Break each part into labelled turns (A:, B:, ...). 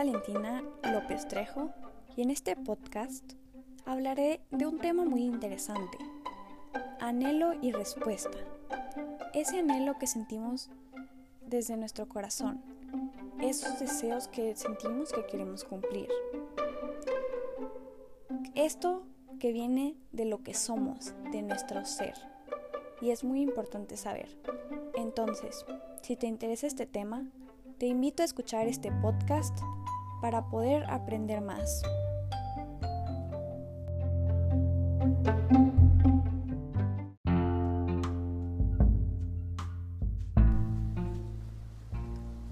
A: Valentina López Trejo y en este podcast hablaré de un tema muy interesante, anhelo y respuesta. Ese anhelo que sentimos desde nuestro corazón, esos deseos que sentimos que queremos cumplir. Esto que viene de lo que somos, de nuestro ser. Y es muy importante saber. Entonces, si te interesa este tema, te invito a escuchar este podcast para poder aprender más.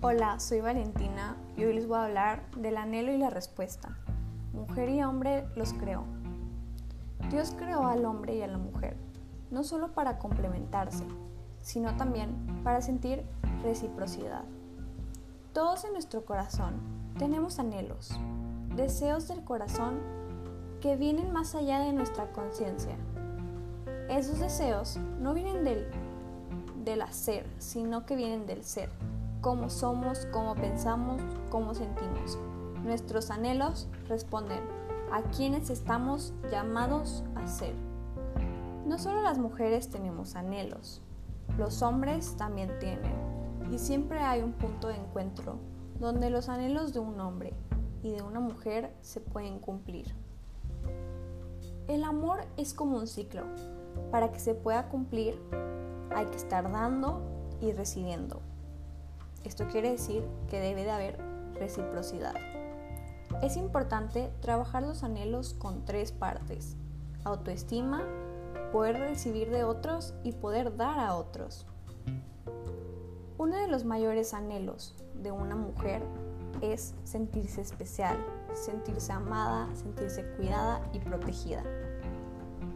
A: Hola, soy Valentina y hoy les voy a hablar del anhelo y la respuesta. Mujer y hombre los creó. Dios creó al hombre y a la mujer, no solo para complementarse, sino también para sentir reciprocidad. Todos en nuestro corazón tenemos anhelos, deseos del corazón que vienen más allá de nuestra conciencia. Esos deseos no vienen del, del hacer, sino que vienen del ser, cómo somos, cómo pensamos, cómo sentimos. Nuestros anhelos responden a quienes estamos llamados a ser. No solo las mujeres tenemos anhelos, los hombres también tienen y siempre hay un punto de encuentro donde los anhelos de un hombre y de una mujer se pueden cumplir. El amor es como un ciclo. Para que se pueda cumplir hay que estar dando y recibiendo. Esto quiere decir que debe de haber reciprocidad. Es importante trabajar los anhelos con tres partes. Autoestima, poder recibir de otros y poder dar a otros. Uno de los mayores anhelos de una mujer es sentirse especial, sentirse amada, sentirse cuidada y protegida.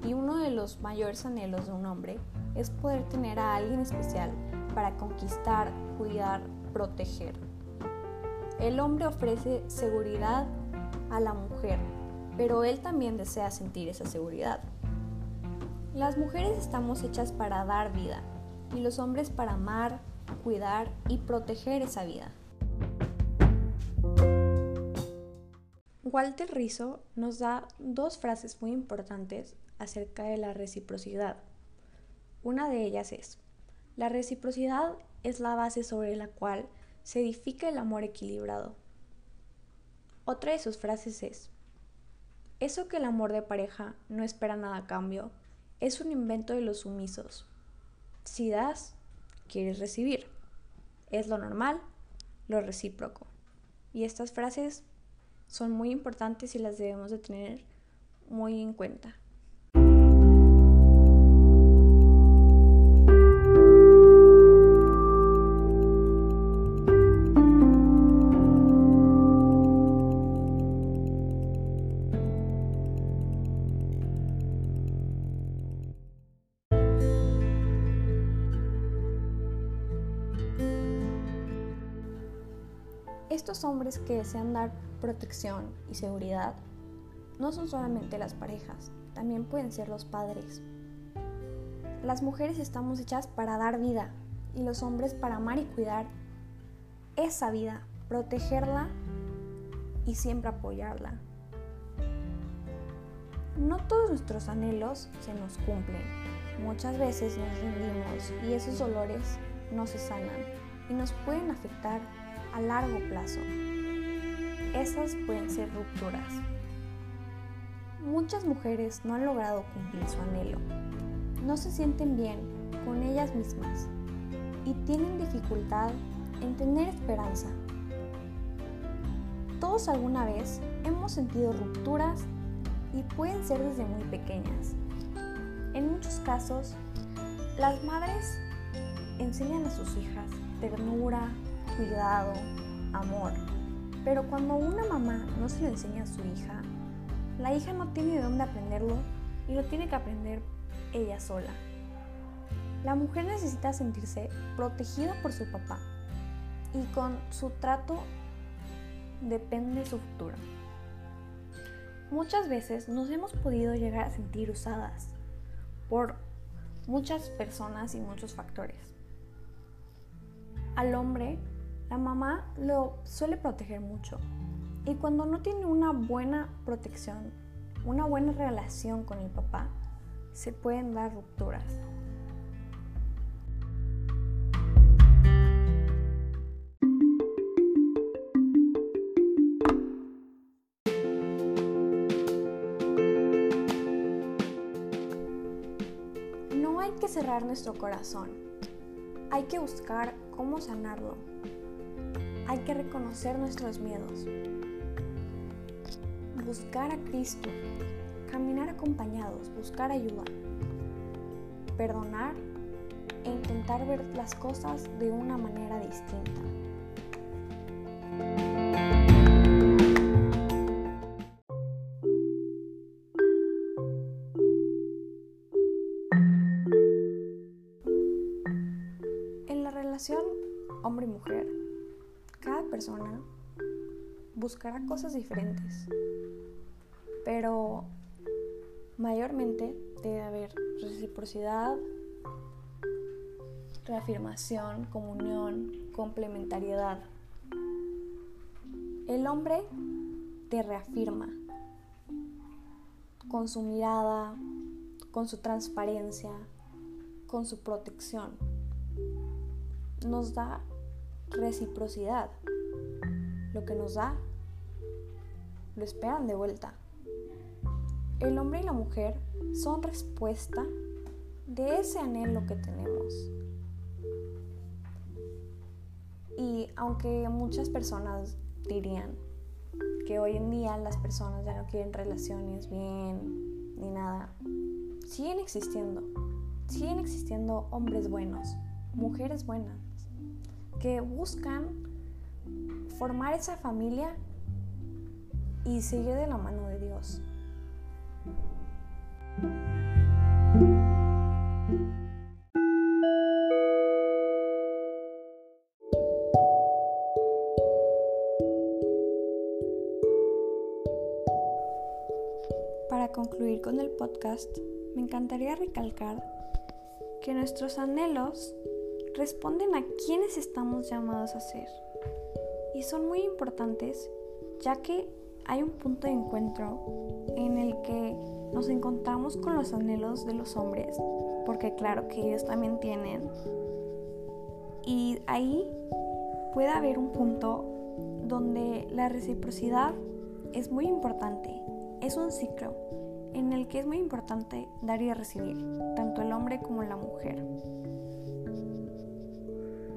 A: Y uno de los mayores anhelos de un hombre es poder tener a alguien especial para conquistar, cuidar, proteger. El hombre ofrece seguridad a la mujer, pero él también desea sentir esa seguridad. Las mujeres estamos hechas para dar vida y los hombres para amar, cuidar y proteger esa vida. Walter Rizzo nos da dos frases muy importantes acerca de la reciprocidad. Una de ellas es, la reciprocidad es la base sobre la cual se edifica el amor equilibrado. Otra de sus frases es, eso que el amor de pareja no espera nada a cambio es un invento de los sumisos. Si das, quieres recibir. Es lo normal, lo recíproco. Y estas frases son muy importantes y las debemos de tener muy en cuenta. Estos hombres que desean dar protección y seguridad no son solamente las parejas, también pueden ser los padres. Las mujeres estamos hechas para dar vida y los hombres para amar y cuidar esa vida, protegerla y siempre apoyarla. No todos nuestros anhelos se nos cumplen. Muchas veces nos rendimos y esos dolores no se sanan y nos pueden afectar a largo plazo. Esas pueden ser rupturas. Muchas mujeres no han logrado cumplir su anhelo. No se sienten bien con ellas mismas y tienen dificultad en tener esperanza. Todos alguna vez hemos sentido rupturas y pueden ser desde muy pequeñas. En muchos casos, las madres enseñan a sus hijas ternura, cuidado, amor. Pero cuando una mamá no se lo enseña a su hija, la hija no tiene de dónde aprenderlo y lo tiene que aprender ella sola. La mujer necesita sentirse protegida por su papá y con su trato depende su futuro. Muchas veces nos hemos podido llegar a sentir usadas por muchas personas y muchos factores. Al hombre la mamá lo suele proteger mucho, Y cuando no tiene una buena protección, una buena relación con el papá, se pueden dar rupturas. No hay que cerrar nuestro corazón. Hay que buscar cómo sanarlo. Hay que reconocer nuestros miedos. Buscar a Cristo. Caminar acompañados. Buscar ayuda. Perdonar e intentar ver las cosas de una manera distinta. En la relación hombre y mujer, cada persona buscará cosas diferentes, pero mayormente debe haber reciprocidad, reafirmación, comunión, complementariedad. El hombre te reafirma con su mirada, con su transparencia, con su protección. Nos da reciprocidad. Lo que nos da, lo esperan de vuelta. El hombre y la mujer son respuesta de ese anhelo que tenemos. Y aunque muchas personas dirían que hoy en día las personas ya no quieren relaciones bien ni nada, siguen existiendo. Siguen existiendo hombres buenos, mujeres buenas, que buscan formar esa familia y seguir de la mano de Dios. Para concluir con el podcast, me encantaría recalcar que nuestros anhelos responden a quienes estamos llamados a ser. Y son muy importantes ya que hay un punto de encuentro en el que nos encontramos con los anhelos de los hombres, porque claro que ellos también tienen. Y ahí puede haber un punto donde la reciprocidad es muy importante. Es un ciclo en el que es muy importante dar y recibir, tanto el hombre como la mujer.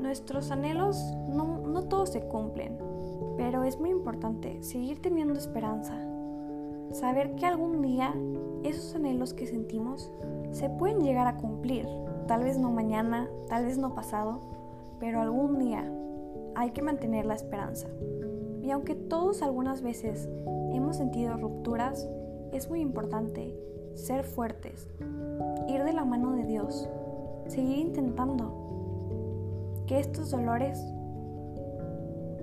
A: Nuestros anhelos no, no todos se cumplen, pero es muy importante seguir teniendo esperanza, saber que algún día esos anhelos que sentimos se pueden llegar a cumplir, tal vez no mañana, tal vez no pasado, pero algún día hay que mantener la esperanza. Y aunque todos algunas veces hemos sentido rupturas, es muy importante ser fuertes, ir de la mano de Dios, seguir intentando que estos dolores,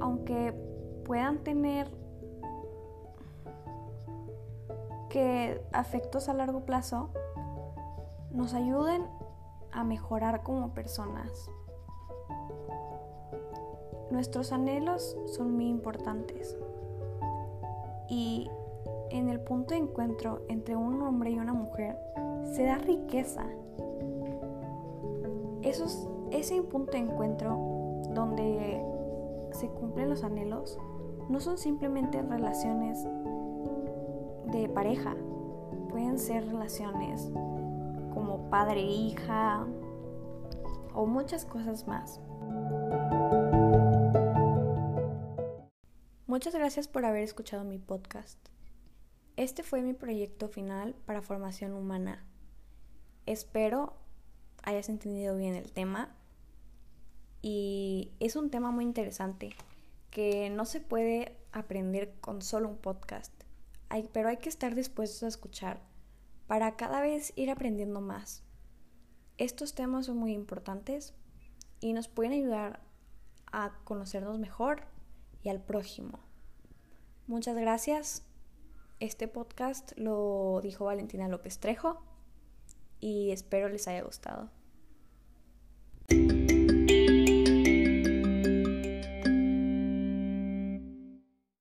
A: aunque puedan tener que afectos a largo plazo, nos ayuden a mejorar como personas. Nuestros anhelos son muy importantes y en el punto de encuentro entre un hombre y una mujer se da riqueza. Esos, ese punto de encuentro donde se cumplen los anhelos no son simplemente relaciones de pareja, pueden ser relaciones como padre-hija o muchas cosas más. Muchas gracias por haber escuchado mi podcast. Este fue mi proyecto final para formación humana. Espero hayas entendido bien el tema y es un tema muy interesante que no se puede aprender con solo un podcast, pero hay que estar dispuestos a escuchar para cada vez ir aprendiendo más. Estos temas son muy importantes y nos pueden ayudar a conocernos mejor y al prójimo. Muchas gracias. Este podcast lo dijo Valentina López Trejo y espero les haya gustado.